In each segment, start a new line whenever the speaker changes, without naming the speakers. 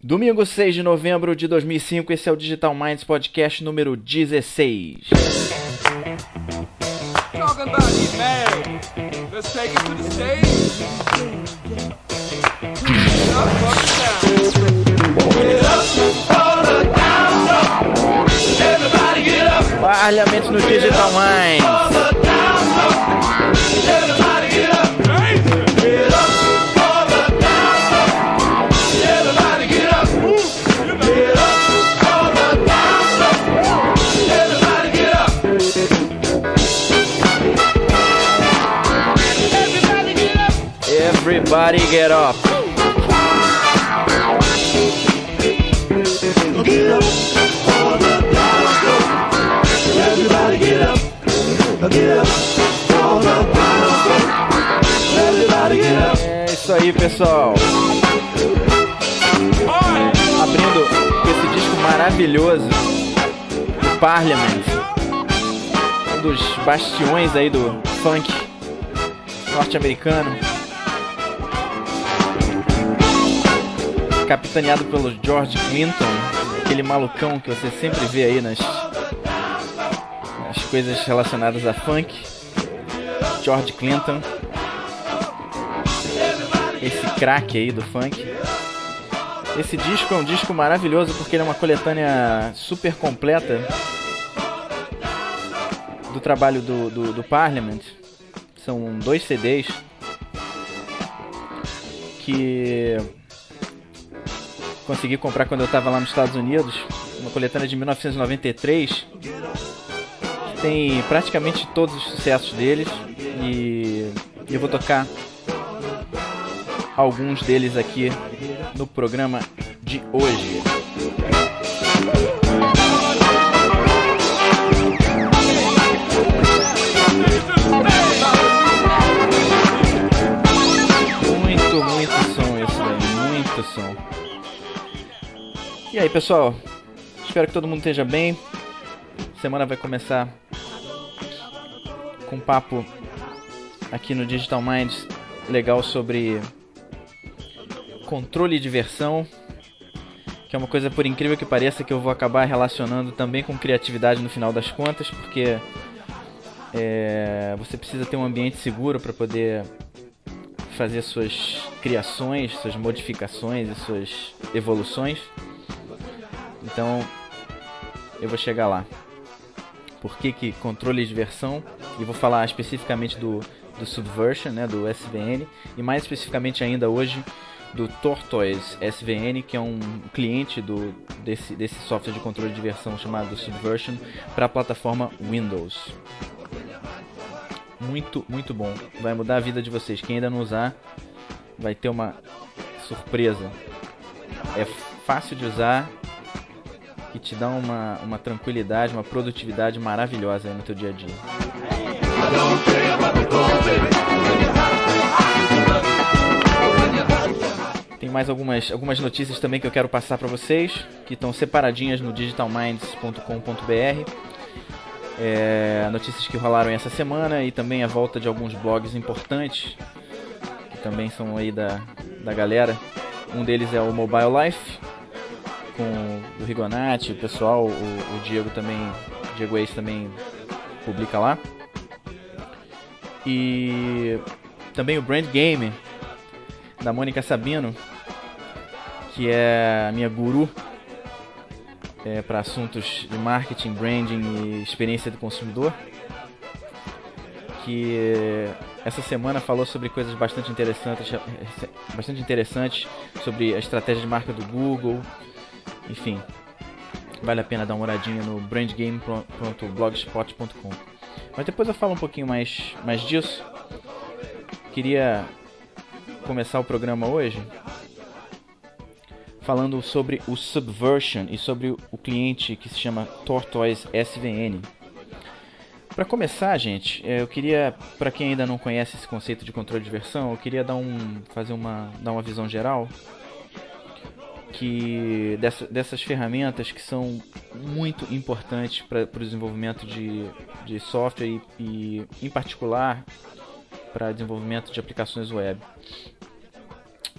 Domingo 6 de novembro de 2005, esse é o Digital Minds Podcast número 16.
Talking about you mad. Everybody get up. Get up, get up. Get up, get up.
É isso aí, pessoal. Abrindo esse disco maravilhoso Parliament. Um dos bastiões aí do funk norte-americano. Capitaneado pelo George Clinton, aquele malucão que você sempre vê aí nas, nas coisas relacionadas a funk. George Clinton esse craque aí do funk. Esse disco é um disco maravilhoso porque ele é uma coletânea super completa do trabalho do, do, do Parliament. São dois CDs que consegui comprar quando eu estava lá nos Estados Unidos. Uma coletânea de 1993 que tem praticamente todos os sucessos deles e eu vou tocar alguns deles aqui no programa de hoje. E aí, pessoal? Espero que todo mundo esteja bem. Semana vai começar com um papo aqui no Digital Minds legal sobre controle e diversão, que é uma coisa por incrível que pareça que eu vou acabar relacionando também com criatividade no final das contas, porque é, você precisa ter um ambiente seguro para poder fazer suas criações, suas modificações e suas evoluções. Então eu vou chegar lá. Por que, que controle e diversão? E vou falar especificamente do, do Subversion, né, do SVN, e mais especificamente ainda hoje do Tortoise SVN, que é um cliente do, desse, desse software de controle de diversão chamado Subversion para a plataforma Windows. Muito, muito bom. Vai mudar a vida de vocês. Quem ainda não usar, vai ter uma surpresa. É fácil de usar e te dá uma, uma tranquilidade, uma produtividade maravilhosa no teu dia a dia. Tem mais algumas, algumas notícias também que eu quero passar para vocês, que estão separadinhas no digitalminds.com.br. É, notícias que rolaram essa semana e também a volta de alguns blogs importantes, que também são aí da, da galera. Um deles é o Mobile Life, com o Rigonati, o pessoal, o, o Diego também, o Diego Ace também publica lá. E também o Brand Game da Mônica Sabino, que é a minha guru é, para assuntos de marketing, branding e experiência do consumidor. Que essa semana falou sobre coisas bastante interessantes, bastante interessantes sobre a estratégia de marca do Google. Enfim, vale a pena dar uma olhadinha no brandgame.blogspot.com. Mas depois eu falo um pouquinho mais, mais disso. Queria começar o programa hoje falando sobre o Subversion e sobre o cliente que se chama Tortoise SVN. Para começar, gente, eu queria, para quem ainda não conhece esse conceito de controle de versão, eu queria dar um, fazer uma, dar uma visão geral que dessa, dessas ferramentas que são muito importantes para o desenvolvimento de, de software e, e, em particular, para desenvolvimento de aplicações web.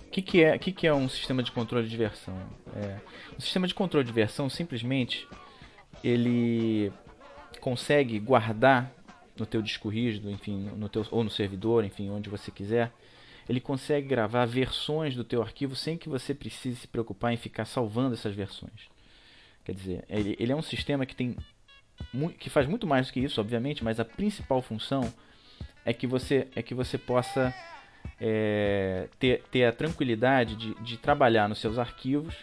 O que, que, é, que, que é um sistema de controle de versão? É, um sistema de controle de versão simplesmente ele consegue guardar no teu disco rígido, enfim, no teu, ou no servidor, enfim, onde você quiser, ele consegue gravar versões do teu arquivo sem que você precise se preocupar em ficar salvando essas versões. Quer dizer, ele, ele é um sistema que tem que faz muito mais do que isso, obviamente, mas a principal função é que você é que você possa é, ter, ter a tranquilidade de, de trabalhar nos seus arquivos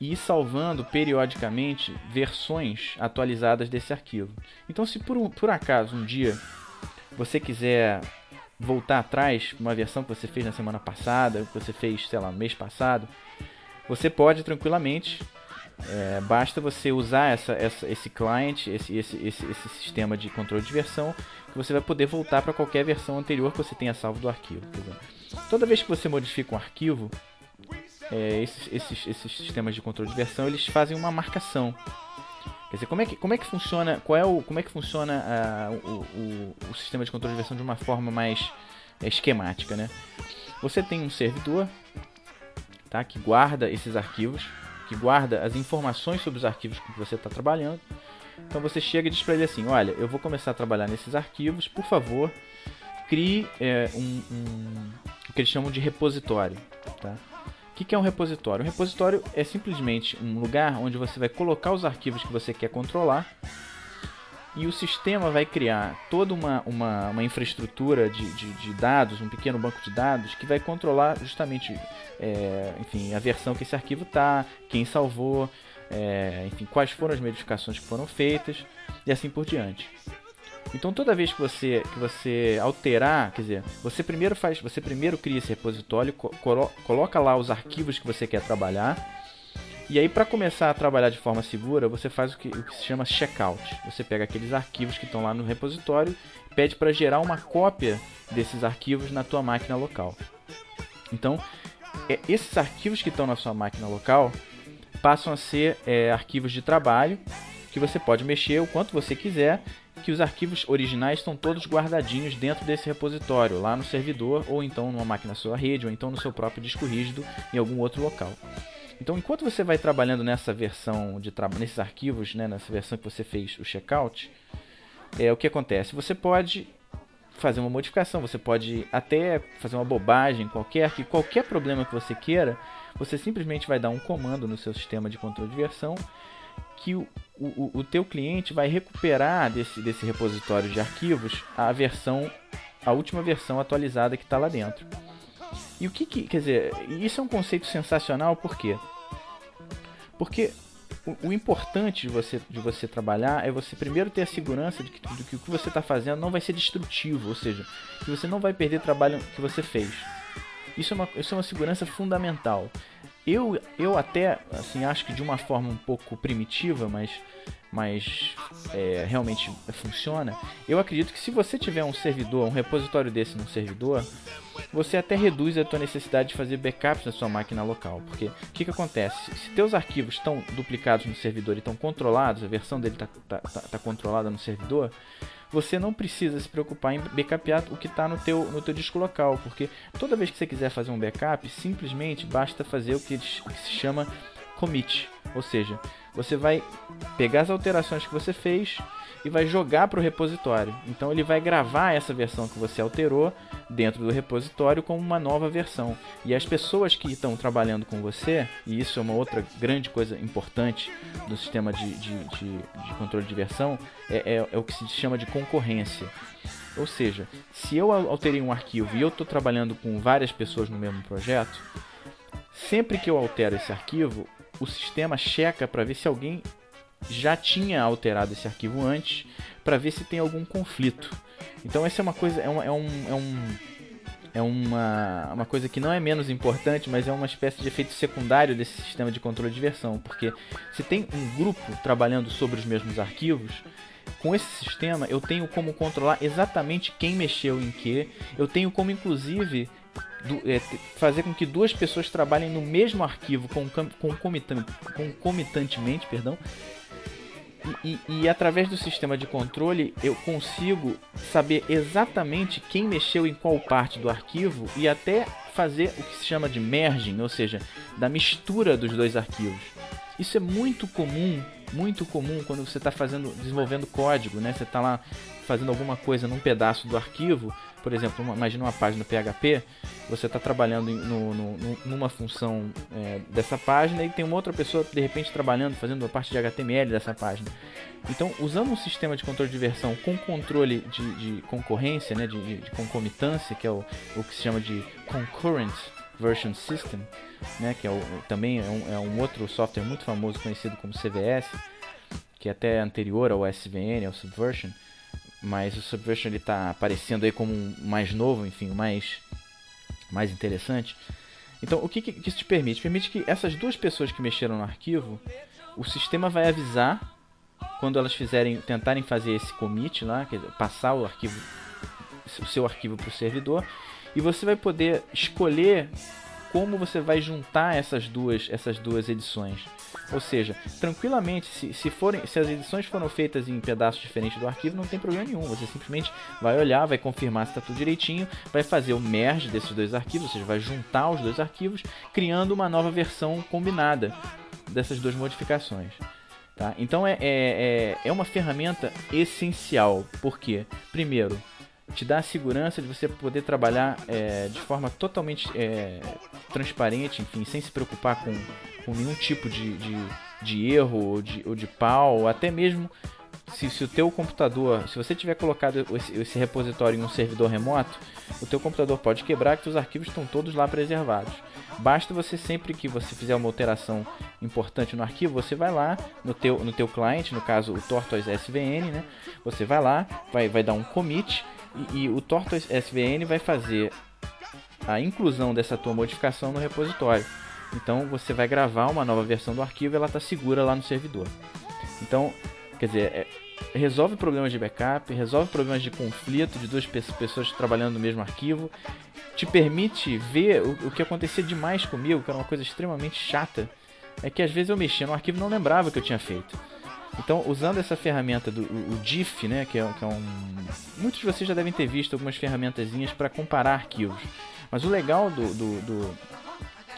e ir salvando periodicamente versões atualizadas desse arquivo. Então, se por, um, por acaso um dia você quiser voltar atrás uma versão que você fez na semana passada, que você fez, sei lá, mês passado, você pode tranquilamente é, basta você usar essa, essa, esse client, esse, esse, esse, esse, sistema de controle de versão, que você vai poder voltar para qualquer versão anterior que você tenha salvo do arquivo. Toda vez que você modifica um arquivo, é, esses, esses, esses sistemas de controle de versão eles fazem uma marcação. Quer dizer, como é que, como é que funciona, qual é o, como é que funciona a, o, o, o sistema de controle de versão de uma forma mais é, esquemática, né? Você tem um servidor, tá, que guarda esses arquivos que guarda as informações sobre os arquivos que você está trabalhando. Então você chega e diz para ele assim: Olha, eu vou começar a trabalhar nesses arquivos, por favor, crie é, um, um, o que eles chamam de repositório. Tá? O que, é um repositório? Um repositório é simplesmente um lugar onde você vai colocar os arquivos que você quer controlar e o sistema vai criar toda uma, uma, uma infraestrutura de, de, de, dados, um pequeno banco de dados, que vai controlar justamente é, enfim, a versão que esse arquivo está, quem salvou, é, enfim, quais foram as modificações que foram feitas e assim por diante. Então toda vez que você, que você alterar, quer dizer, você primeiro faz, você primeiro cria esse repositório, colo coloca lá os arquivos que você quer trabalhar e aí, para começar a trabalhar de forma segura, você faz o que, o que se chama checkout. Você pega aqueles arquivos que estão lá no repositório, pede para gerar uma cópia desses arquivos na tua máquina local. Então, é, esses arquivos que estão na sua máquina local passam a ser é, arquivos de trabalho que você pode mexer o quanto você quiser, que os arquivos originais estão todos guardadinhos dentro desse repositório, lá no servidor, ou então numa máquina sua rede, ou então no seu próprio disco rígido em algum outro local. Então, enquanto você vai trabalhando nessa versão de nesses arquivos, né, nessa versão que você fez o checkout, é o que acontece. Você pode fazer uma modificação, você pode até fazer uma bobagem qualquer, que qualquer problema que você queira, você simplesmente vai dar um comando no seu sistema de controle de versão que o, o, o teu cliente vai recuperar desse, desse repositório de arquivos a versão, a última versão atualizada que está lá dentro. E o que, que quer dizer, isso é um conceito sensacional, por quê? Porque o, o, importante de você, de você trabalhar é você primeiro ter a segurança de que, de que o que você está fazendo não vai ser destrutivo, ou seja, que você não vai perder trabalho que você fez. Isso é uma, isso é uma segurança fundamental. Eu, eu até assim acho que de uma forma um pouco primitiva, mas mas é, realmente funciona, eu acredito que se você tiver um servidor, um repositório desse no servidor, você até reduz a tua necessidade de fazer backups na sua máquina local. Porque o que, que acontece? Se teus arquivos estão duplicados no servidor e estão controlados, a versão dele está tá, tá, tá controlada no servidor, você não precisa se preocupar em backupear o que está no teu, no teu disco local, porque toda vez que você quiser fazer um backup, simplesmente basta fazer o que, que se chama commit, ou seja, você vai pegar as alterações que você fez e vai jogar para o repositório. Então ele vai gravar essa versão que você alterou dentro do repositório como uma nova versão. E as pessoas que estão trabalhando com você, e isso é uma outra grande coisa importante do sistema de, de, de, de controle de versão, é, é, é o que se chama de concorrência. Ou seja, se eu alterei um arquivo e eu estou trabalhando com várias pessoas no mesmo projeto, sempre que eu altero esse arquivo, o sistema checa para ver se alguém já tinha alterado esse arquivo antes, para ver se tem algum conflito. Então essa é uma coisa, é, uma, é um, é um é uma, uma coisa que não é menos importante, mas é uma espécie de efeito secundário desse sistema de controle de versão, porque se tem um grupo trabalhando sobre os mesmos arquivos, com esse sistema eu tenho como controlar exatamente quem mexeu em que, eu tenho como inclusive do, é, fazer com que duas pessoas trabalhem no mesmo arquivo concomitantemente, perdão, e, e, e, através do sistema de controle eu consigo saber exatamente quem mexeu em qual parte do arquivo e até fazer o que se chama de merging, ou seja, da mistura dos dois arquivos. Isso é muito comum, muito comum quando você está fazendo, desenvolvendo código, né? Você está lá fazendo alguma coisa num pedaço do arquivo, por exemplo, uma, imagina uma página PHP, você está trabalhando no, no, numa função é, dessa página e tem uma outra pessoa de repente trabalhando, fazendo a parte de HTML dessa página. Então, usando um sistema de controle de versão com controle de, de concorrência, né, de, de, concomitância, que é o, o que se chama de Concurrent Version System, né, que é o, também é um, é um outro software muito famoso conhecido como CVS, que é até anterior ao SVN, ao Subversion, mas o Subversion está aparecendo aí como um mais novo, enfim, mais, mais interessante. Então, o que, que isso te permite? Permite que essas duas pessoas que mexeram no arquivo, o sistema vai avisar quando elas fizerem, tentarem fazer esse commit lá, quer dizer, passar o arquivo, o seu arquivo para o servidor, e você vai poder escolher como você vai juntar essas duas, essas duas edições. Ou seja, tranquilamente, se, se, forem, se as edições foram feitas em pedaços diferentes do arquivo, não tem problema nenhum. Você simplesmente vai olhar, vai confirmar se está tudo direitinho, vai fazer o merge desses dois arquivos, ou seja, vai juntar os dois arquivos, criando uma nova versão combinada dessas duas modificações. Tá? Então é, é, é, é uma ferramenta essencial, porque, primeiro, te dá a segurança de você poder trabalhar é, de forma totalmente é, transparente, enfim, sem se preocupar com, com nenhum tipo de, de, de erro ou de, ou de pau, ou até mesmo se, se, o teu computador, se você tiver colocado esse, esse, repositório em um servidor remoto, o teu computador pode quebrar que os arquivos estão todos lá preservados. Basta você sempre que você fizer uma alteração importante no arquivo, você vai lá no teu, no teu cliente, no caso o Tortoise SVN, né? Você vai lá, vai, vai dar um commit e, e o Tortoise SVN vai fazer a inclusão dessa tua modificação no repositório. Então você vai gravar uma nova versão do arquivo e ela está segura lá no servidor. Então, quer dizer, é, resolve problemas de backup, resolve problemas de conflito de duas pessoas trabalhando no mesmo arquivo, te permite ver o, o que acontecia demais comigo, que era uma coisa extremamente chata, é que às vezes eu mexia no arquivo e não lembrava que eu tinha feito. Então, usando essa ferramenta do o, o DIF, né, que é, que é, um. Muitos de vocês já devem ter visto algumas ferramentazinhas para comparar arquivos. Mas o legal do, do, do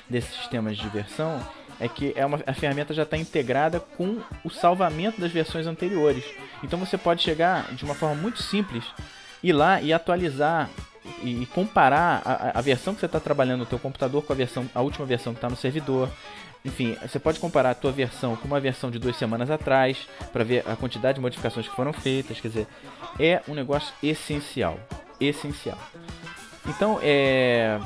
desses sistemas de versão é que é uma, a ferramenta já está integrada com o salvamento das versões anteriores. Então você pode chegar de uma forma muito simples, ir lá e atualizar e comparar a, a versão que você está trabalhando no teu computador com a versão, a última versão que está no servidor. Enfim, você pode comparar a tua versão com uma versão de duas semanas atrás para ver a quantidade de modificações que foram feitas. Quer dizer, é um negócio essencial, essencial. Então, é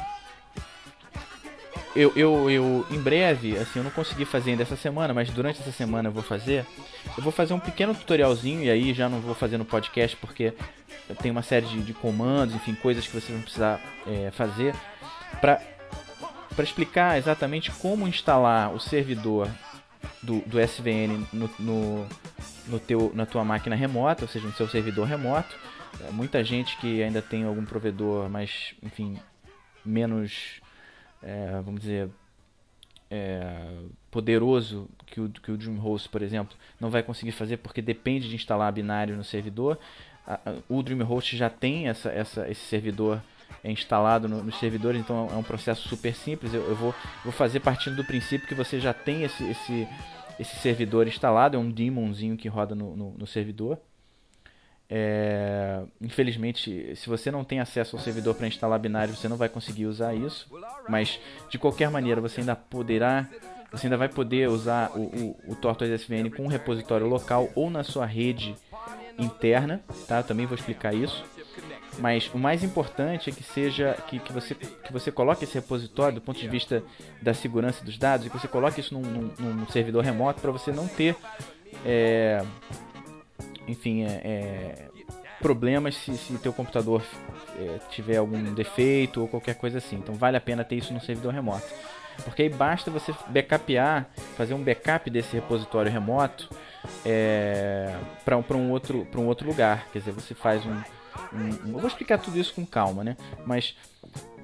eu, eu, eu, em breve, assim, eu não consegui fazer ainda essa semana, mas durante essa semana eu vou fazer. Eu vou fazer um pequeno tutorialzinho e aí já não vou fazer no podcast porque tem uma série de, de comandos, enfim, coisas que vocês vão precisar é, fazer para para explicar exatamente como instalar o servidor do, do SVN no, no, no, teu, na tua máquina remota, ou seja, no seu servidor remoto. É, muita gente que ainda tem algum provedor mais, enfim, menos, é, vamos dizer, é, poderoso que o, que o DreamHost, por exemplo, não vai conseguir fazer porque depende de instalar binário no servidor. O DreamHost já tem essa, essa, esse servidor é instalado no, nos servidores, então é um processo super simples. Eu, eu vou, vou fazer partindo do princípio que você já tem esse, esse, esse servidor instalado, é um daemonzinho que roda no, no, no servidor. É, infelizmente, se você não tem acesso ao servidor para instalar binário, você não vai conseguir usar isso. Mas de qualquer maneira, você ainda poderá, você ainda vai poder usar o, o, o Tortoise SVN com um repositório local ou na sua rede interna, tá? Eu também vou explicar isso. Mas o mais importante é que seja que, que, você, que você coloque esse repositório do ponto de vista da segurança dos dados e que você coloque isso num, num, num servidor remoto para você não ter é, enfim é, é, problemas se, se teu computador é, tiver algum defeito ou qualquer coisa assim. Então vale a pena ter isso no servidor remoto. Porque aí basta você backupear, fazer um backup desse repositório remoto é, para um, outro, um outro lugar. Quer dizer, você faz um, um, eu vou explicar tudo isso com calma, né? Mas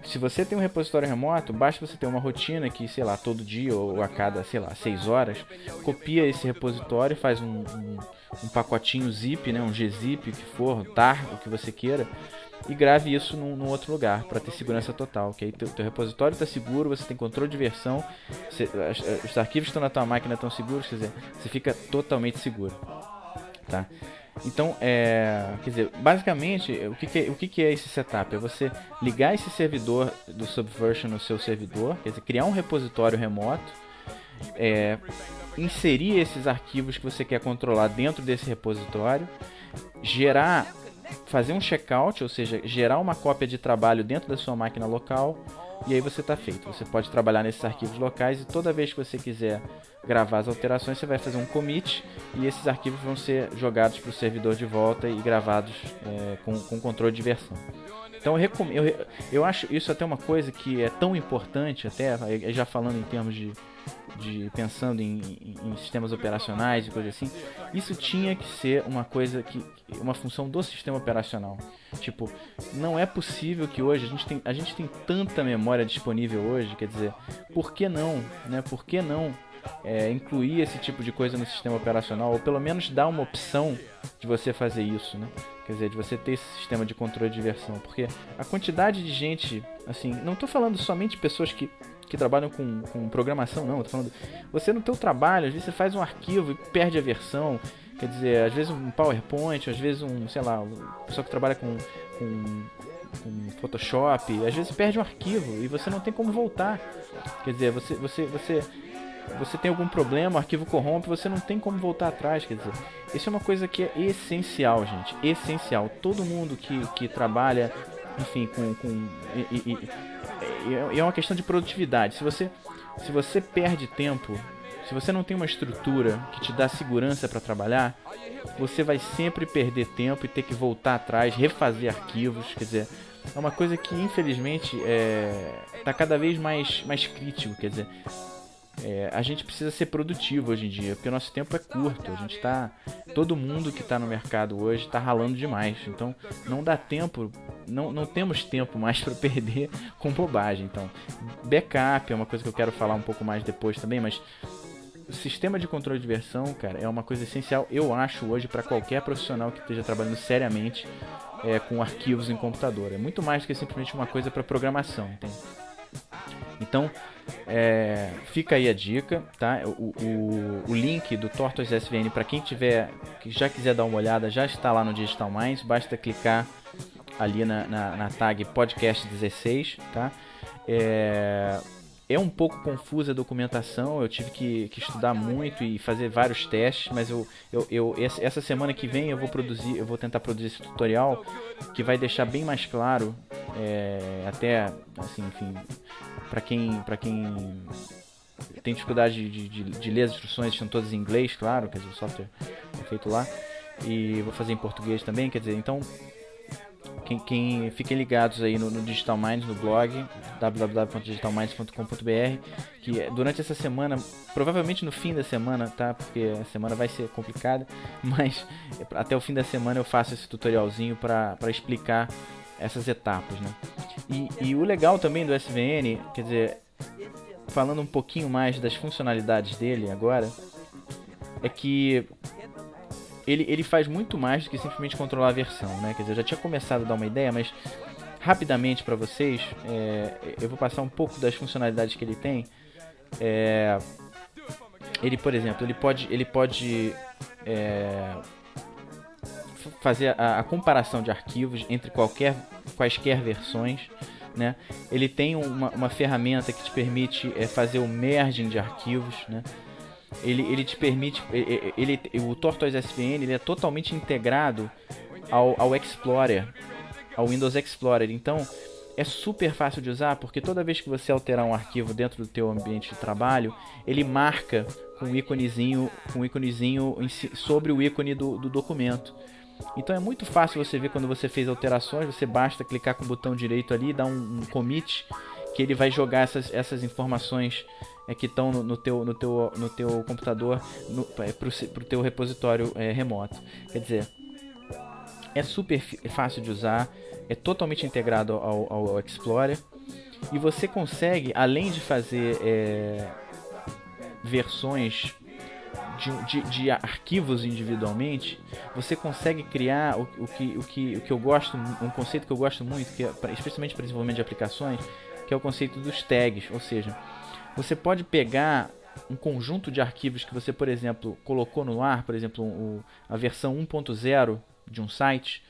se você tem um repositório remoto, basta você ter uma rotina que, sei lá, todo dia ou a cada, sei lá, 6 horas, copia esse repositório, faz um, um, um pacotinho zip, né, um gzip, o que for, tar, o que você queira, e grave isso num, num outro lugar para ter segurança total. Que aí teu, teu repositório está seguro, você tem controle de versão, você, os arquivos que estão na tua máquina estão seguros, quer dizer, você fica totalmente seguro, tá? Então, é, quer dizer, basicamente, o que, que é, o que, que é esse setup? É você ligar esse servidor do Subversion no seu servidor, quer dizer, criar um repositório remoto, é, inserir esses arquivos que você quer controlar dentro desse repositório, gerar, fazer um checkout, ou seja, gerar uma cópia de trabalho dentro da sua máquina local, e aí você está feito. Você pode trabalhar nesses arquivos locais e toda vez que você quiser gravar as alterações, você vai fazer um commit e esses arquivos vão ser jogados para o servidor de volta e gravados é, com, com controle de versão. Então eu, eu, eu acho isso até uma coisa que é tão importante, até eh, já falando em termos de, de pensando em, em- em sistemas operacionais e coisas assim, isso tinha que ser uma coisa que uma função do sistema operacional. Tipo, não é possível que hoje a gente tem a gente tem tanta memória disponível hoje, quer dizer, por que não, né? Por que não é, incluir esse tipo de coisa no sistema operacional ou pelo menos dar uma opção de você fazer isso, né? Quer dizer, de você ter esse sistema de controle de versão, porque a quantidade de gente, assim, não tô falando somente de pessoas que que trabalham com, com programação, não. Eu tô falando, você no teu trabalho, às vezes você faz um arquivo e perde a versão. Quer dizer, às vezes um PowerPoint, às vezes um, sei lá, um pessoa que trabalha com, com, com Photoshop, às vezes perde um arquivo e você não tem como voltar. Quer dizer, você, você, você, você tem algum problema, o arquivo corrompe, você não tem como voltar atrás. Quer dizer, isso é uma coisa que é essencial, gente. Essencial. Todo mundo que, que trabalha, enfim, com. com e- e- e- e é uma questão de produtividade. Se você, se você perde tempo, se você não tem uma estrutura que te dá segurança para trabalhar, você vai sempre perder tempo e ter que voltar atrás, refazer arquivos. Quer dizer, é uma coisa que infelizmente está cada vez mais, mais crítico. Quer dizer, é, a gente precisa ser produtivo hoje em dia, porque o nosso tempo é curto. A gente tá. Todo mundo que está no mercado hoje está ralando demais. Então não dá tempo, não, não temos tempo mais para perder com bobagem. Então, backup é uma coisa que eu quero falar um pouco mais depois também, mas o sistema de controle de versão, cara, é uma coisa essencial, eu acho, hoje, para qualquer profissional que esteja trabalhando seriamente é, com arquivos em computador. É muito mais do que simplesmente uma coisa para programação, entende? Então, é, fica aí a dica, tá? O, o, o link do Tortoise SVN para quem tiver, que já quiser dar uma olhada, já está lá no Digital Minds. Basta clicar ali na, na, na tag podcast 16, tá? É, é um pouco confusa a documentação, eu tive que, que estudar muito e fazer vários testes, mas eu, eu, eu essa essa semana que vem eu vou produzir, eu vou tentar produzir esse tutorial que vai deixar bem mais claro, é, até assim, enfim, para quem para quem tem dificuldade de, de, de ler as instruções, estão todas em inglês, claro, quer dizer, o software é feito lá. E vou fazer em português também, quer dizer, então quem, quem fiquem ligados aí no, no Digital Minds, no blog www.digitalminds.com.br, que é, durante essa semana, provavelmente no fim da semana, tá? Porque a semana vai ser complicada, mas até o fim da semana eu faço esse tutorialzinho para explicar essas etapas, né? E, e o legal também do SVN, quer dizer, falando um pouquinho mais das funcionalidades dele agora, é que ele, ele faz muito mais do que simplesmente controlar a versão, né? Quer dizer, eu já tinha começado a dar uma ideia, mas rapidamente para vocês, é, eu vou passar um pouco das funcionalidades que ele tem. É, ele, por exemplo, ele pode, ele pode é, fazer a, a comparação de arquivos entre qualquer, quaisquer versões. Né? Ele tem uma, uma ferramenta que te permite é, fazer o merging de arquivos, né? ele, ele te permite ele, ele- o Tortoise SVN ele é totalmente integrado ao, ao Explorer ao Windows Explorer então é super fácil de usar porque toda vez que você alterar um arquivo dentro do teu ambiente de trabalho ele marca com um íconezinho um íconezinho sobre o ícone do, do documento então é muito fácil você ver quando você fez alterações você basta clicar com o botão direito ali dar um, um commit que ele vai jogar essas, essas informações é, que estão no, no teu, no, teu, no teu computador é, pro, se- pro teu repositório é, remoto. Quer dizer, é super fi- fácil de usar, é totalmente integrado ao, ao- ao Explorer e você consegue, além de fazer é, versões de, de, de arquivos individualmente, você consegue criar o, o, que, o, que, o que eu gosto, um conceito que eu gosto muito, que é, especialmente para desenvolvimento de aplicações, que é o conceito dos tags, ou seja, você pode pegar um conjunto de arquivos que você, por exemplo, colocou no ar, por exemplo, o- a versão 1.0 de um site,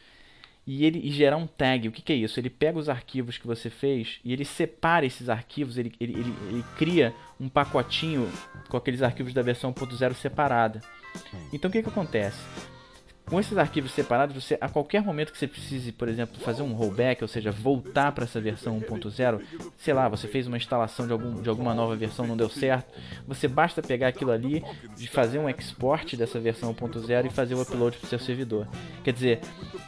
e ele e gerar um tag. O que, que é isso? Ele pega os arquivos que você fez e ele separa esses arquivos, ele, ele, ele, ele cria um pacotinho com aqueles arquivos da versão 1.0 separada. Então o que, que acontece? Com esses arquivos separados, você a qualquer momento que você precise, por exemplo, fazer um rollback, ou seja, voltar para essa versão 1.0, sei lá, você fez uma instalação de, algum, de alguma nova versão, não deu certo, você basta pegar aquilo ali, de fazer um export dessa versão 1.0 e fazer o upload para o seu servidor. Quer dizer,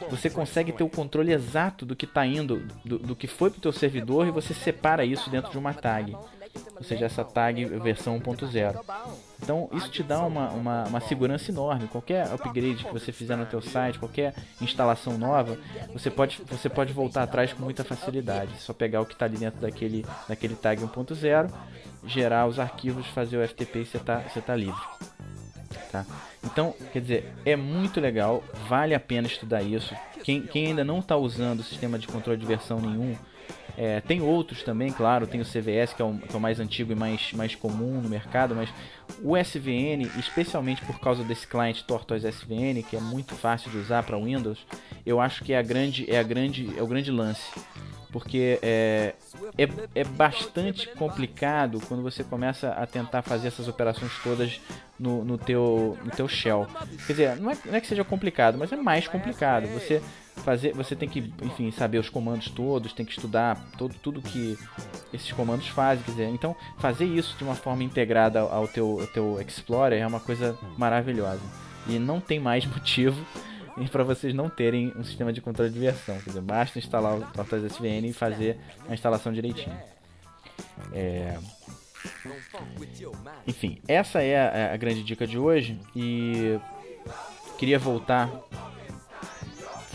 você consegue ter o controle exato do que está indo, do, do que foi para o teu servidor e você separa isso dentro de uma tag. Ou seja, essa tag versão 1.0. Então isso te dá uma, uma, uma segurança enorme. Qualquer upgrade que você fizer no teu site, qualquer instalação nova, você pode, você pode voltar atrás com muita facilidade. É Só pegar o que está ali dentro daquele, daquele tag 1.0, gerar os arquivos, fazer o FTP e você está você tá livre. Tá? Então, quer dizer, é muito legal, vale a pena estudar isso. Quem, quem ainda não está usando o sistema de controle de versão nenhum, é, tem outros também, claro, tem o CVS que é o, que é o mais antigo e mais, mais comum no mercado, mas o SVN, especialmente por causa desse cliente Tortoise SVN, que é muito fácil de usar para Windows, eu acho que é a grande, é a grande, é o grande lance, porque é, é, é bastante complicado quando você começa a tentar fazer essas operações todas no, no, teu, no teu shell. Quer dizer, não é, não é que seja complicado, mas é mais complicado. Você fazer, você tem que, enfim, saber os comandos todos, tem que estudar todo, tudo que esses comandos fazem, quer dizer, então fazer isso de uma forma integrada ao teu, ao teu Explorer é uma coisa maravilhosa. E não tem mais motivo para vocês não terem um sistema de controle de versão. Quer dizer, basta instalar o Tortoise SVN e fazer a instalação direitinho. É, Enfim, essa é a, a grande dica de hoje e queria voltar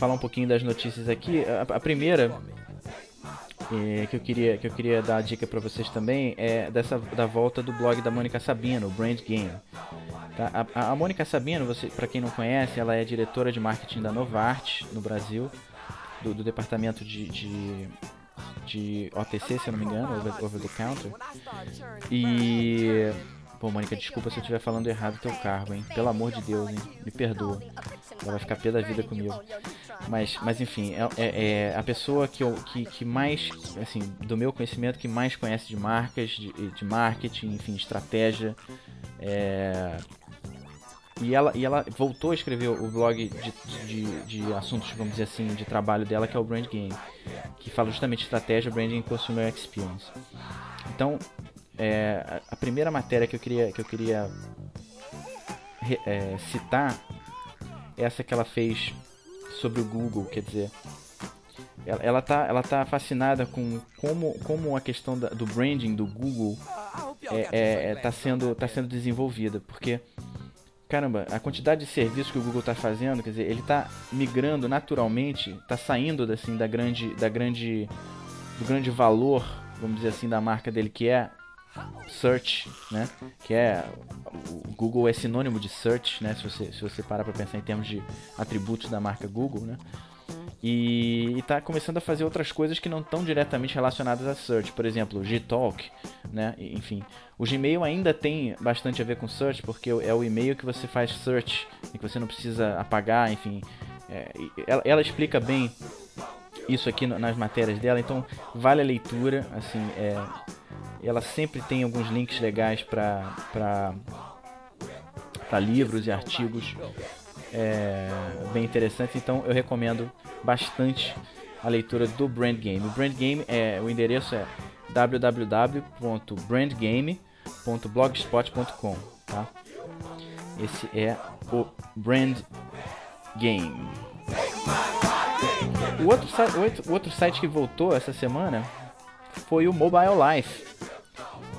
falar um pouquinho das notícias aqui. A, a primeira é, que eu queria que eu queria dar a dica para vocês também é dessa da volta do blog da Mônica Sabino, o Brand Game. Tá? A, a, Mônica Sabino, para quem não conhece, ela é diretora de marketing da Novart no Brasil, do, do departamento de, de, de OTC, se eu não me engano, over, over the counter. E Pô, Mônica, desculpa se eu estiver falando errado teu cargo, hein? Pelo amor de Deus, hein? Me perdoa. Ela vai ficar pé da vida comigo. Mas, mas enfim, é, é- é a pessoa que, eu, que, que mais, assim, do meu conhecimento, que mais conhece de marcas, de, de marketing, enfim, estratégia. É... E ela, e ela voltou a escrever o blog de, de, de assuntos, vamos dizer assim, de trabalho dela, que é o Brand Game, que fala justamente estratégia, branding e consumer experience. Então, é, a- primeira matéria que eu queria, que eu queria é, citar é essa que ela fez sobre o Google, quer dizer, ela, ela, tá, ela tá fascinada com como, como a questão da- do branding do Google é, é, é, tá, sendo, tá sendo desenvolvida, porque caramba, a quantidade de serviços que o Google está fazendo, quer dizer, ele está migrando naturalmente, está saindo assim da grande, da grande, do grande valor, vamos dizer assim, da marca dele que é search, né? Que é o Google é sinônimo de search, né? Se você se você parar para pensar em termos de atributos da marca Google, né? E está começando a fazer outras coisas que não estão diretamente relacionadas a search, por exemplo, Gtalk, né? Enfim, o Gmail ainda tem bastante a ver com search porque é o e-mail que você faz search e que você não precisa apagar, enfim. É, ela, ela explica bem isso aqui nas matérias dela, então vale a leitura, assim, é, ela sempre tem alguns links legais para livros e artigos é, bem interessantes, então eu recomendo bastante a leitura do Brand Game. O Brand Game é o endereço é www.brandgame.blogspot.com, tá? Esse é o Brand Game. O outro- o outro site que voltou essa semana foi o Mobile Life,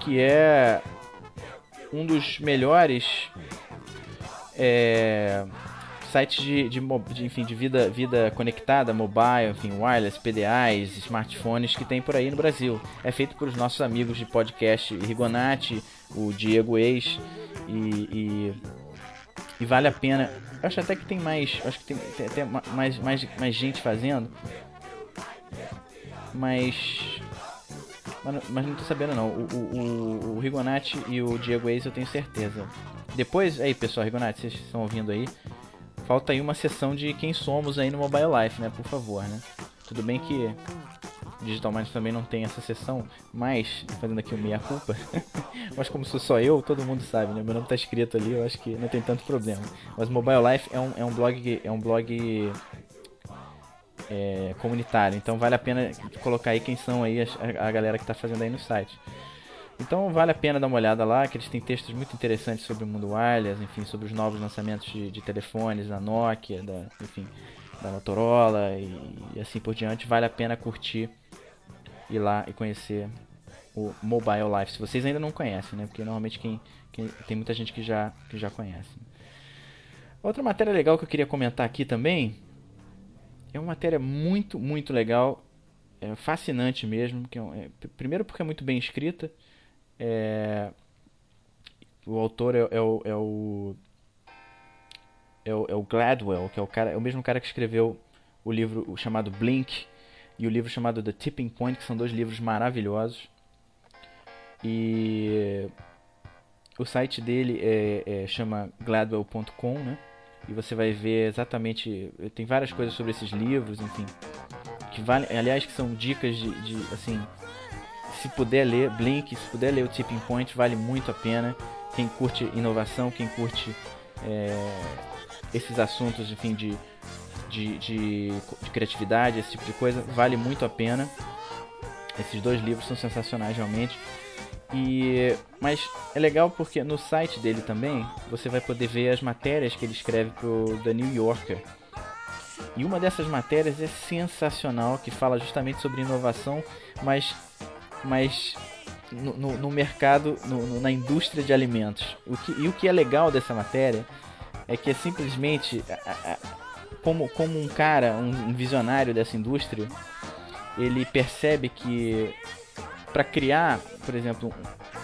que é um dos melhores é, sites de, de, de, enfim, de vida, vida conectada, mobile, enfim, wireless, PDAs, smartphones que tem por aí no Brasil. É feito por os nossos amigos de podcast Rigonati, o Diego Ex e, e E vale a pena. Eu acho até que tem mais. Acho que tem, tem até ma- mais, mais, mais gente fazendo. Mas. Mas, não- tô sabendo não. O, o, o, o Rigonati e o Diego Eis eu tenho certeza. Depois, aí pessoal, Rigonati, vocês estão ouvindo aí? Falta aí uma sessão de quem somos aí no Mobile Life, né? Por favor, né? Tudo bem que Digital Minds também não tem essa sessão, mas, fazendo aqui o meia-culpa, mas como sou só eu, todo mundo sabe, né? Meu nome tá escrito ali, eu acho que não tem tanto problema. Mas Mobile Life é um, é um blog, é um blog é, comunitário, então vale a pena colocar aí quem são aí a, a galera que tá fazendo aí no site. Então vale a pena dar uma olhada lá, que eles têm textos muito interessantes sobre o mundo wireless, enfim, sobre os novos lançamentos de, de telefones da Nokia, da, enfim, da Motorola e, e assim por diante. Vale a pena curtir, ir lá e conhecer o Mobile Life. Se vocês ainda não conhecem, né? Porque normalmente quem, quem- tem muita gente que já, que já conhece. Outra matéria legal que eu queria comentar aqui também é uma matéria muito, muito legal, é fascinante mesmo. Que é um- é, primeiro porque é muito bem escrita. É, o autor é, é o, é o é o é o Gladwell, que é o cara, é o mesmo cara que escreveu o livro chamado Blink e o livro chamado The Tipping Point, que são dois livros maravilhosos. E o site dele é, é- chama gladwell.com, né? E você vai ver exatamente, tem várias coisas sobre esses livros, enfim, que vale, aliás, que são dicas de, de assim, se puder ler Blink, se puder ler o Tipping Point, vale muito a pena. Quem curte inovação, quem curte é, esses assuntos, enfim, de, de, de, de criatividade, esse tipo de coisa, vale muito a pena. Esses dois livros são sensacionais realmente. E mas é legal porque no site dele também você vai poder ver as matérias que ele escreve pro The New Yorker. E uma dessas matérias é sensacional, que fala justamente sobre inovação, mas mas no, no- no mercado, no- na indústria de alimentos. O que, e o que é legal dessa matéria é que é simplesmente como, como um cara, um visionário dessa indústria, ele percebe que para criar, por exemplo,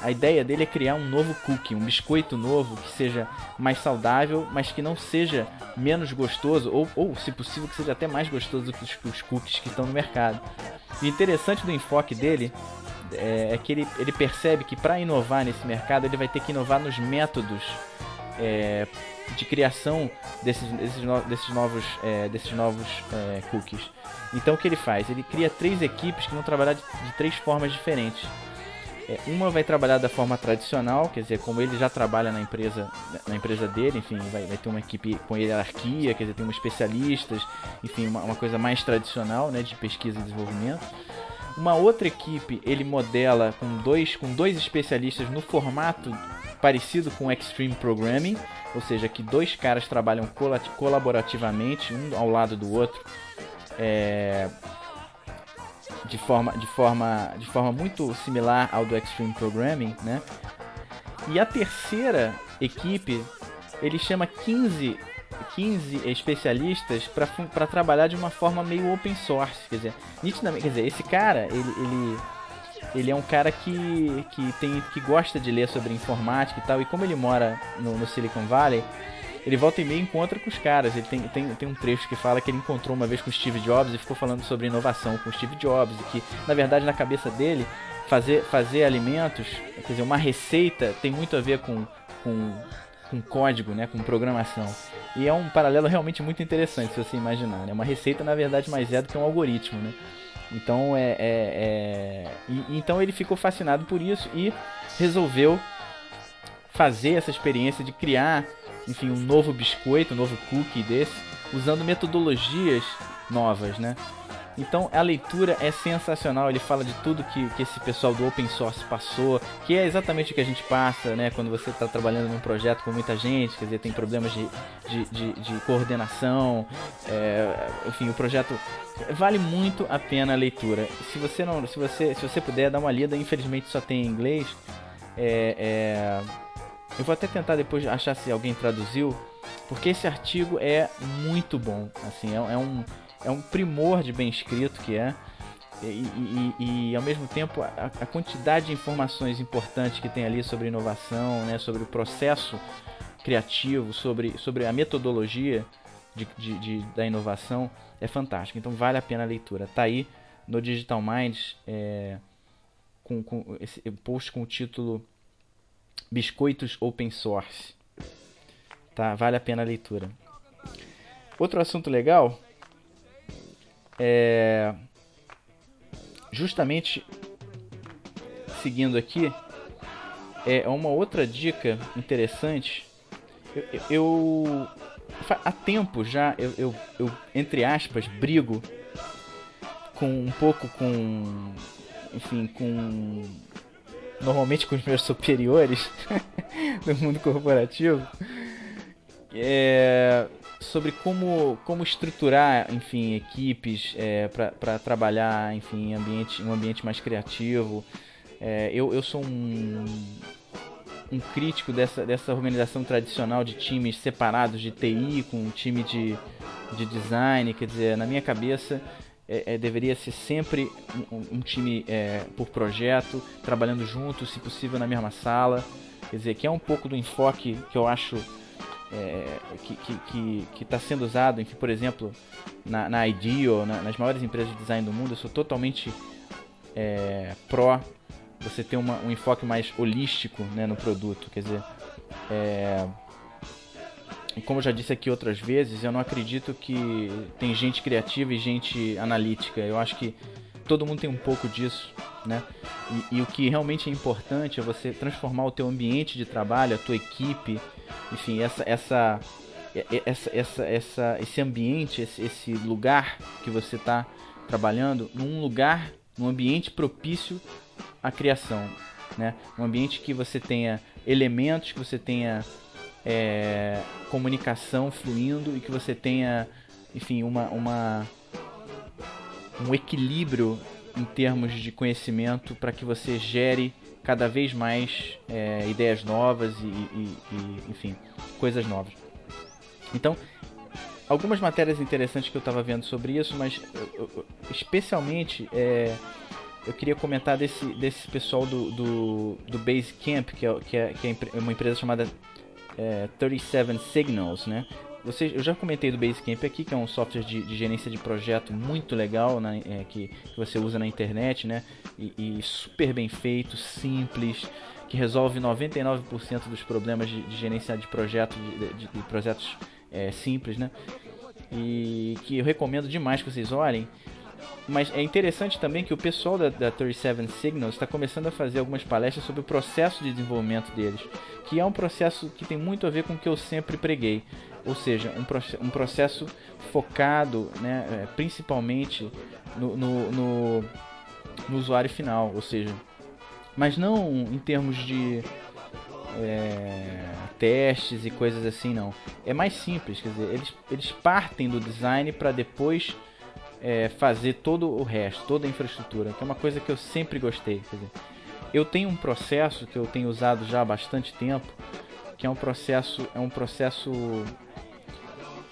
a ideia dele é criar um novo cookie, um biscoito novo que seja mais saudável, mas que não seja menos gostoso, ou, ou se possível, que seja até mais gostoso que os, os cookies que estão no mercado. E o interessante do enfoque dele é, é que ele, ele percebe que para inovar nesse mercado ele vai ter que inovar nos métodos é, de criação desses, desses, no- desses novos, é, desses novos é, cookies. Então o que ele faz? Ele cria três equipes que vão trabalhar de, de três formas diferentes. É, uma vai trabalhar da forma tradicional, quer dizer, como ele já trabalha na empresa, na empresa dele, enfim, vai, vai ter uma equipe com hierarquia, quer dizer, tem um especialistas, enfim, uma, uma coisa mais tradicional, né, de pesquisa e desenvolvimento. Uma outra equipe ele modela com dois, com dois especialistas no formato parecido com Extreme Programming, ou seja, que dois caras trabalham cola- colaborativamente, um ao lado do outro, é, de, forma, de, forma, de forma muito similar ao do Extreme Programming, né? E a terceira equipe, ele chama 15, 15 especialistas para trabalhar de uma forma meio open source, quer dizer, nitidamente, quer dizer, esse cara, ele, ele, ele é um cara que, que, tem, que gosta de ler sobre informática e tal, e como ele mora no, no Silicon Valley, ele volta e meia encontra com os caras. Ele tem, tem, tem um trecho que fala que ele encontrou uma vez com o Steve Jobs e ficou falando sobre inovação com o Steve Jobs, e que, na verdade, na cabeça dele, fazer, fazer alimentos, quer dizer, uma receita tem muito a ver com, com, com código, né, com programação. E é um paralelo realmente muito interessante, se você imaginar. Né? Uma receita, na verdade, mais é do que um algoritmo, né? Então é, é, é... E, então ele ficou fascinado por isso e resolveu fazer essa experiência de criar, enfim, um novo biscoito, um novo cookie desse, usando metodologias novas, né? Então a leitura é sensacional, ele fala de tudo que, que esse pessoal do open source passou, que é exatamente o que a gente passa, né? Quando você está trabalhando num projeto com muita gente, quer dizer, tem problemas de, de, de, de coordenação, é, enfim, o projeto vale muito a pena a leitura. Se você não, se você, se você puder dar uma lida, infelizmente só tem em inglês. É, é, eu vou até tentar depois achar se alguém traduziu, porque esse artigo é muito bom. Assim, é, é um é um primor de bem escrito que é. E, e, e, ao mesmo tempo a, a, quantidade de informações importantes que tem ali sobre inovação, né, sobre o processo criativo, sobre, sobre a metodologia de, de, de, da inovação, é fantástico. Então vale a pena a leitura. Tá aí no Digital Minds é, com, com esse post com o título Biscoitos Open Source. Tá? Vale a pena a leitura. Outro assunto legal é justamente seguindo aqui é uma outra dica interessante. Eu, eu, eu há tempo já eu, eu, eu, entre aspas brigo com um pouco com enfim com normalmente com os meus superiores do mundo corporativo é, sobre como, como estruturar, enfim, equipes é, para trabalhar, enfim, em ambiente, um ambiente mais criativo. É, eu, eu sou um, um crítico dessa, dessa organização tradicional de times separados de TI com um time de, de design, quer dizer, na minha cabeça é, é, deveria ser sempre um, um time é, por projeto, trabalhando juntos, se possível na mesma sala. Quer dizer, que é um pouco do enfoque que eu acho é, que está que, que, que sendo usado, enfim, por exemplo, na, na IDEO, na, nas maiores empresas de design do mundo, eu sou totalmente é, pró você ter uma, um enfoque mais holístico né, no produto. Quer dizer, é, como eu já disse aqui outras vezes, eu não acredito que tem gente criativa e gente analítica. Eu acho que todo mundo tem um pouco disso, né? E, e, o que realmente é importante é você transformar o teu ambiente de trabalho, a tua equipe, enfim, essa essa essa, essa, essa esse ambiente, esse, esse lugar que você está trabalhando, num lugar, num ambiente propício à criação, né? Um ambiente que você tenha elementos, que você tenha é, comunicação fluindo e que você tenha, enfim, uma, uma um equilíbrio em termos de conhecimento para que você gere cada vez mais é, ideias novas e, e, e, enfim, coisas novas. Então, algumas matérias interessantes que eu estava vendo sobre isso, mas eu, eu, especialmente é, eu queria comentar desse, desse pessoal do, do, do Basecamp, que é, que, é, que é uma empresa chamada é, 37 Signals, né? Eu já comentei do Basecamp aqui, que é um software de, de gerência de projeto muito legal, né, é, que, que, você usa na internet, né? E, e, super bem feito, simples, que resolve 99% dos problemas de, de gerência de projeto, de, de projetos é, simples, né? E que eu recomendo demais que vocês olhem. Mas é interessante também que o pessoal da, da 37 Signals está começando a fazer algumas palestras sobre o processo de desenvolvimento deles, que é um processo que tem muito a ver com o que eu sempre preguei, ou seja, um, um processo focado né, é, principalmente no, no, no, no, usuário final, ou seja, mas não em termos de é, testes e coisas assim, não. É mais simples, quer dizer, eles, eles partem do design para depois é, fazer todo o resto, toda a infraestrutura, que é uma coisa que eu sempre gostei. Quer dizer, eu tenho um processo que eu tenho usado já há bastante tempo, que é um processo, é um processo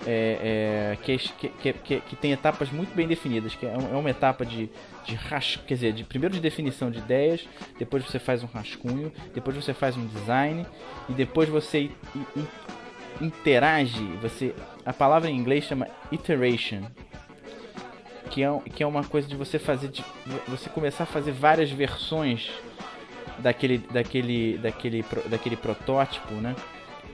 é, é, que, que, que, que, tem etapas muito bem definidas, que é, é uma etapa de, de rascunho, quer dizer, de, primeiro de definição de ideias, depois você faz um rascunho, depois você faz um design e depois você interage, você a palavra em inglês chama iteration, que é, que é uma coisa de você fazer de, você começar a fazer várias versões daquele daquele daquele daquele protótipo, né?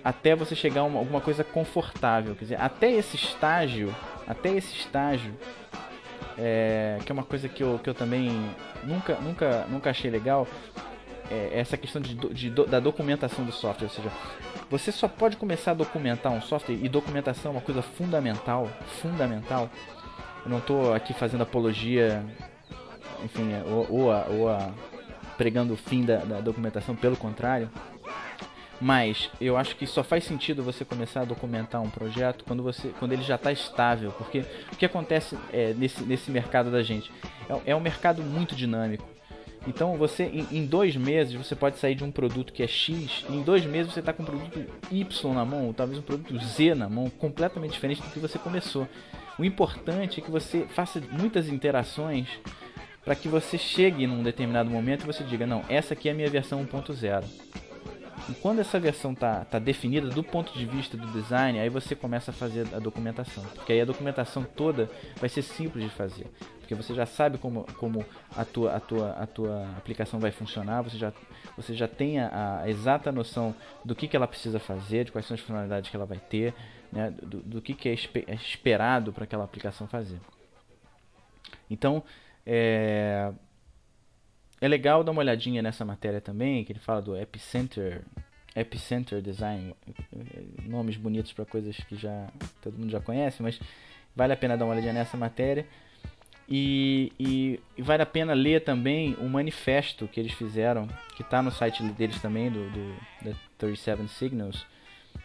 Até você chegar a uma, alguma coisa confortável, quer dizer, até esse estágio, até esse estágio é, que é uma coisa que eu, que eu também nunca nunca nunca achei legal é essa questão de, de, da documentação do software, ou seja, você só pode começar a documentar um software e documentação é uma coisa fundamental, fundamental. Eu não estou aqui fazendo apologia, enfim, ou, ou, a, ou a, pregando o fim da, da documentação, pelo contrário. Mas eu acho que só faz sentido você começar a documentar um projeto quando, você, quando ele já está estável. Porque o que acontece é, nesse, nesse mercado da gente? É, é um mercado muito dinâmico. Então você em, em, dois meses você pode sair de um produto que é X, e em dois meses você está com um produto Y na mão, ou talvez um produto Z na mão, completamente diferente do que você começou. O importante é que você faça muitas interações para que você chegue num determinado momento e você diga, não, essa aqui é a minha versão 1.0. E quando essa versão tá, tá definida do ponto de vista do design, aí você começa a fazer a documentação. Porque aí a documentação toda vai ser simples de fazer. Porque você já sabe como, como a, tua, a, tua, a tua aplicação vai funcionar, você já, você já tem a, a exata noção do que, que ela precisa fazer, de quais são as funcionalidades que ela vai ter, né, do, do que, que é, é esperado para aquela aplicação fazer. Então, é, é legal dar uma olhadinha nessa matéria também, que ele fala do Epicenter, Epicenter Design, nomes bonitos para coisas que já todo mundo já conhece, mas vale a pena dar uma olhadinha nessa matéria. E, e- e vale a pena ler também o manifesto que eles fizeram, que está no site deles também, do, do da 37 Signals,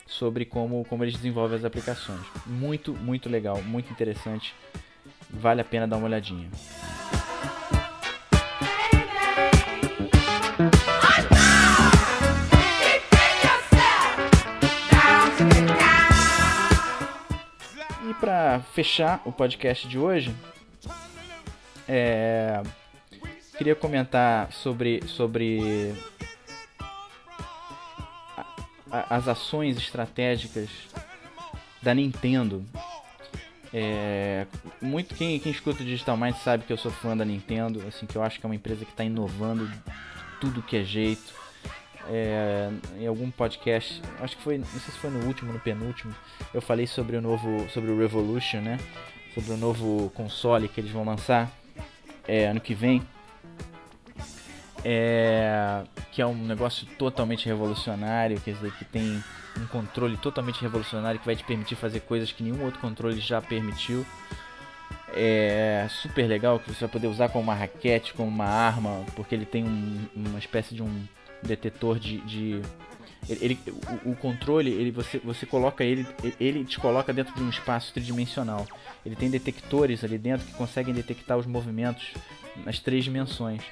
sobre como, como eles desenvolvem as aplicações. Muito, muito legal, muito interessante. Vale a pena dar uma olhadinha. E para fechar o podcast de hoje, é, queria comentar sobre, sobre as ações estratégicas da Nintendo. É, muito quem, quem escuta o Digital Mind sabe que eu sou fã da Nintendo, assim que eu acho que é uma empresa que está inovando tudo que é jeito. É, em algum podcast, acho que foi, não sei se foi no último, no penúltimo, eu falei sobre o novo, sobre o Revolution, né? Sobre o novo console que eles vão lançar é, ano que vem. É, que é um negócio totalmente revolucionário, quer dizer, que tem um controle totalmente revolucionário que vai te permitir fazer coisas que nenhum outro controle já permitiu. É super legal que você vai poder usar como uma raquete, como uma arma, porque ele tem um- uma espécie de um detetor de, de- ele, o, o controle, ele você você coloca ele, ele te coloca dentro de um espaço tridimensional. Ele tem detectores ali dentro que conseguem detectar os movimentos nas três dimensões.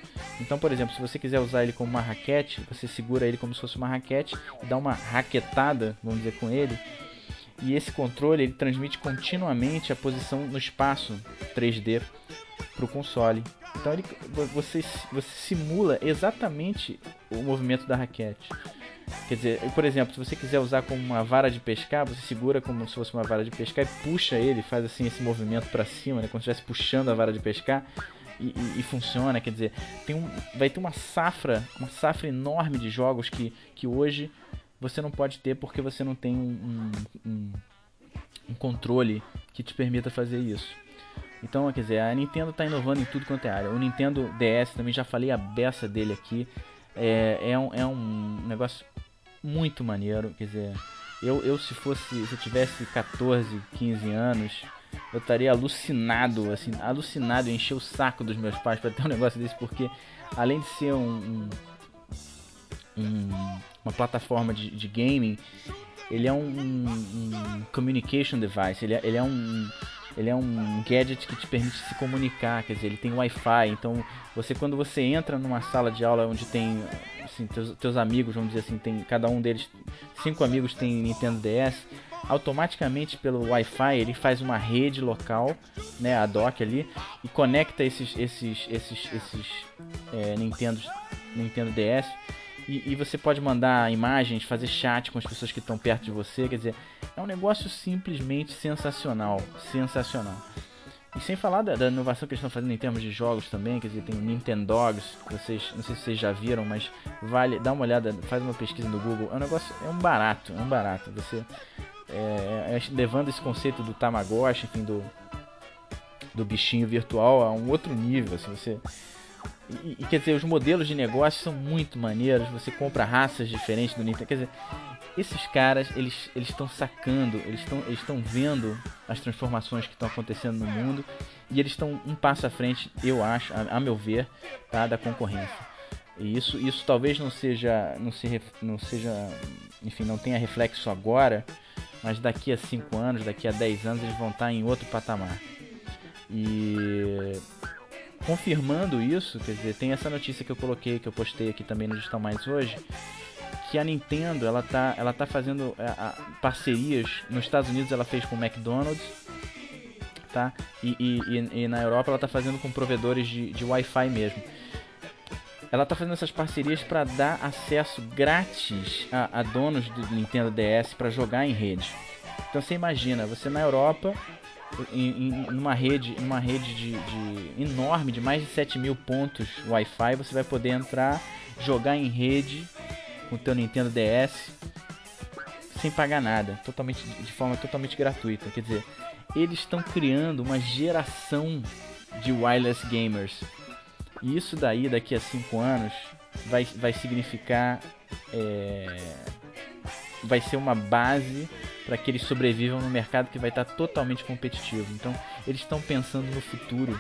Então, por exemplo, se você quiser usar ele como uma raquete, você segura ele como se fosse uma raquete e dá uma raquetada, vamos dizer, com ele. E esse controle ele transmite continuamente a posição no espaço 3D para o console. Então ele, você, você simula exatamente o movimento da raquete. Quer dizer, por exemplo, se você quiser usar como uma vara de pescar, você segura como se fosse uma vara de pescar e puxa ele, faz assim esse movimento para cima, né, como se estivesse puxando a vara de pescar e, e- e funciona. Quer dizer, tem um, vai ter uma safra, uma safra enorme de jogos que, que hoje você não pode ter porque você não tem um, um, um- controle que te permita fazer isso. Então, quer dizer, a Nintendo está inovando em tudo quanto é área. O Nintendo DS também já falei a beça dele aqui. É, é, um, é um negócio muito maneiro. Quer dizer, eu, eu se fosse, se eu tivesse 14, 15 anos, eu estaria alucinado, assim, alucinado em encher o saco dos meus pais para ter um negócio desse, porque além de ser um, um- um- uma plataforma de, de gaming, ele é um, um communication device, ele é, ele é um ele é um gadget que te permite se comunicar, quer dizer, ele tem Wi-Fi, então você quando você entra numa sala de aula onde tem assim, teus, teus amigos, vamos dizer assim, tem cada um deles, cinco amigos tem Nintendo DS, automaticamente pelo Wi-Fi ele faz uma rede local, né, a dock ali, e conecta esses esses esses esses é, Nintendo Nintendo DS e, e você pode mandar imagens, fazer chat com as pessoas que estão perto de você, quer dizer, é um negócio simplesmente sensacional, sensacional. E sem falar da, da inovação que eles estão fazendo em termos de jogos também, quer dizer, tem o Nintendogs, que vocês, não sei se vocês já viram, mas vale, dá uma olhada, faz uma pesquisa no Google, é um negócio, é um barato, é um barato. Você é, é, levando esse conceito do Tamagotchi, enfim, do do bichinho virtual a um outro nível, assim, você e, e, quer dizer, os modelos de negócio são muito maneiros, você compra raças diferentes do Nintendo, quer dizer, esses caras, eles estão sacando, eles estão eles vendo as transformações que estão acontecendo no mundo e eles estão um passo à frente, eu acho, a, a meu ver, tá, da concorrência. E isso isso talvez não seja não se não seja, enfim, não tenha reflexo agora, mas daqui a 5 anos, daqui a 10 anos eles vão estar em outro patamar. E confirmando isso, quer dizer, tem essa notícia que eu coloquei, que eu postei aqui também no Digital Minds hoje, que a Nintendo, ela tá, ela tá fazendo é, a- parcerias, nos Estados Unidos ela fez com o McDonald's, tá? E- e- e na Europa ela tá fazendo com provedores de, de Wi-Fi mesmo. ela tá fazendo essas parcerias para dar acesso grátis a, a donos do Nintendo DS para jogar em rede. Então você imagina, você na Europa, em, em numa rede, numa rede de, de enorme, de mais de 7 mil pontos Wi-Fi, você vai poder entrar, jogar em rede com o teu Nintendo DS sem pagar nada, totalmente de forma totalmente gratuita. Quer dizer, eles estão criando uma geração de wireless gamers. E isso daí, daqui a 5 anos, vai, vai significar. É, vai ser uma base para que eles sobrevivam no mercado que vai estar totalmente competitivo. Então, eles estão pensando no futuro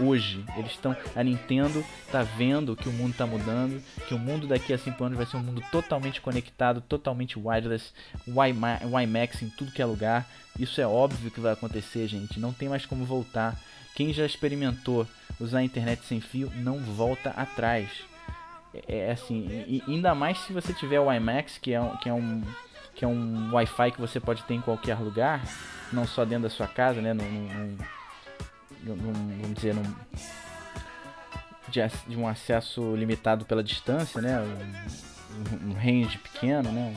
hoje. Eles estão. A Nintendo está vendo que o mundo está mudando, que o mundo daqui a 5 anos vai ser um mundo totalmente conectado, totalmente wireless, WiMAX em tudo que é lugar. Isso é óbvio que vai acontecer, gente. Não tem mais como voltar. Quem já experimentou usar a internet sem fio não volta atrás. É, é assim, ainda mais se você tiver o WiMAX, que é, que é um que é um Wi-Fi que você pode ter em qualquer lugar, não só dentro da sua casa, né, num, num, num, vamos dizer, num, de, de, um acesso limitado pela distância, né, um, um range pequeno, né,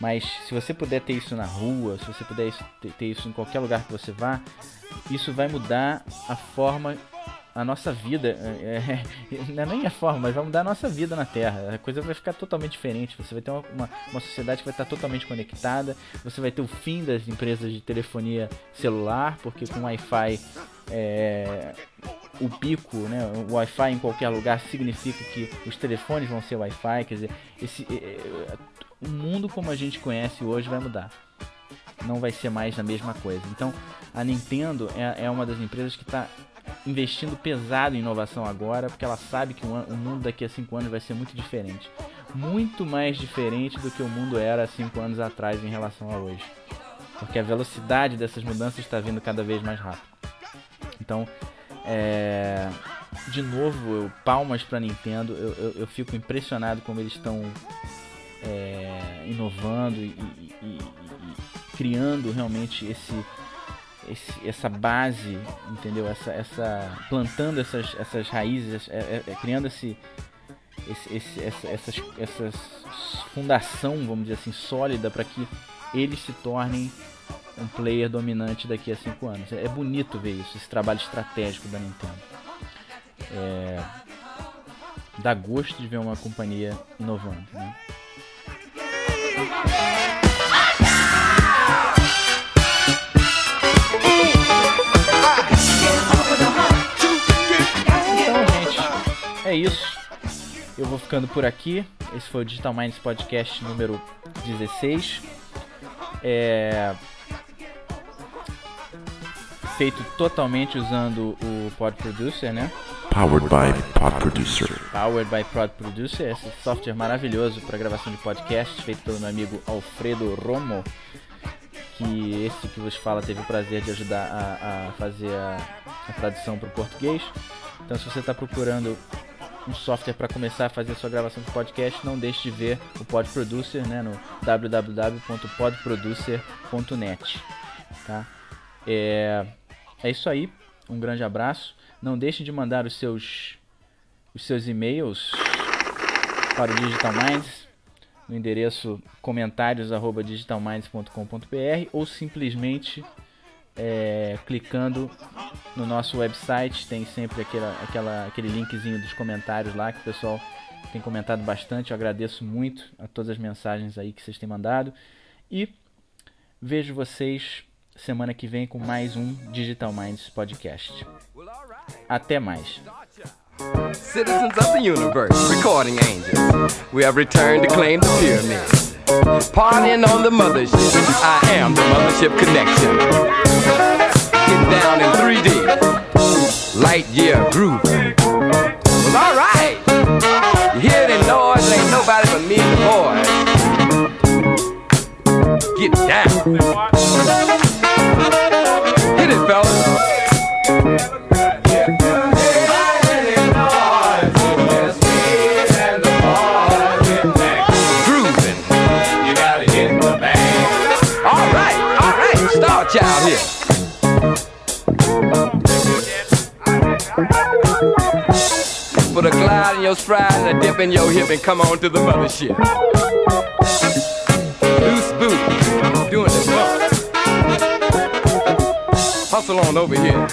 mas se você puder ter isso na rua, se você puder ter isso em qualquer lugar que você vá, isso vai mudar a forma a nossa vida, é, é, não é nem a forma, mas vai mudar a nossa vida na Terra. A coisa vai ficar totalmente diferente. Você vai ter uma, uma, uma, sociedade que vai estar totalmente conectada. Você vai ter o fim das empresas de telefonia celular, porque com Wi-Fi é, o pico, né, o Wi-Fi em qualquer lugar significa que os telefones vão ser Wi-Fi. Quer dizer, esse, é, é, o mundo como a gente conhece hoje vai mudar. Não vai ser mais a mesma coisa. Então, a Nintendo é, é uma das empresas que está investindo pesado em inovação agora, porque ela sabe que o mundo daqui a 5 anos vai ser muito diferente. Muito mais diferente do que o mundo era há 5 anos atrás em relação a hoje. Porque a velocidade dessas mudanças está vindo cada vez mais rápido. Então, é... de novo, eu, palmas para Nintendo. Eu, eu, eu, fico impressionado como eles estão é... inovando e, e, e, e criando realmente esse esse, essa base, entendeu? Essa, essa plantando essas, essas raízes, é, é, é, criando esse, esse, esse essa, essas, essas fundação, vamos dizer assim, sólida para que eles se tornem um player dominante daqui a cinco anos. É, é bonito ver isso, esse trabalho estratégico da Nintendo. É, dá gosto de ver uma companhia inovando. Né? É isso. Eu vou ficando por aqui. Esse foi o Digital Minds Podcast número 16. É... Feito totalmente usando o Pod Producer, né?
Powered by Pod Producer.
Powered by Pod Producer, esse software maravilhoso para gravação de podcast, feito pelo meu amigo Alfredo Romo, que esse que vos fala teve o prazer de ajudar a, a fazer a, a tradução para o português. Então, se você está procurando um software para começar a fazer sua gravação de podcast, não deixe de ver o Pod Producer né, no www.podproducer.net. Tá? É, é isso aí. Um grande abraço. Não deixe de mandar os seus, os seus e-mails para o Digital Minds no endereço comentários@digitalminds.com.br ou simplesmente é, clicando no nosso website, tem sempre aquela, aquela, aquele linkzinho dos comentários lá que o pessoal tem comentado bastante. Eu agradeço muito a todas as mensagens aí que vocês têm mandado. E vejo vocês semana que vem com mais um Digital Minds Podcast. Até mais.
Citizens of the universe, recording angels, we have returned to claim the pyramids. Partying on the mothership. I am the mothership connection. Getting down in 3D. Light year groove. Well, alright. You hear the noise? Ain't nobody but me and the boys. Get down. Hit it, fellas. Put a glide in your stride and a dip in your hip and come on to the mothership. Loose boot, doing the bump. Hustle on over here.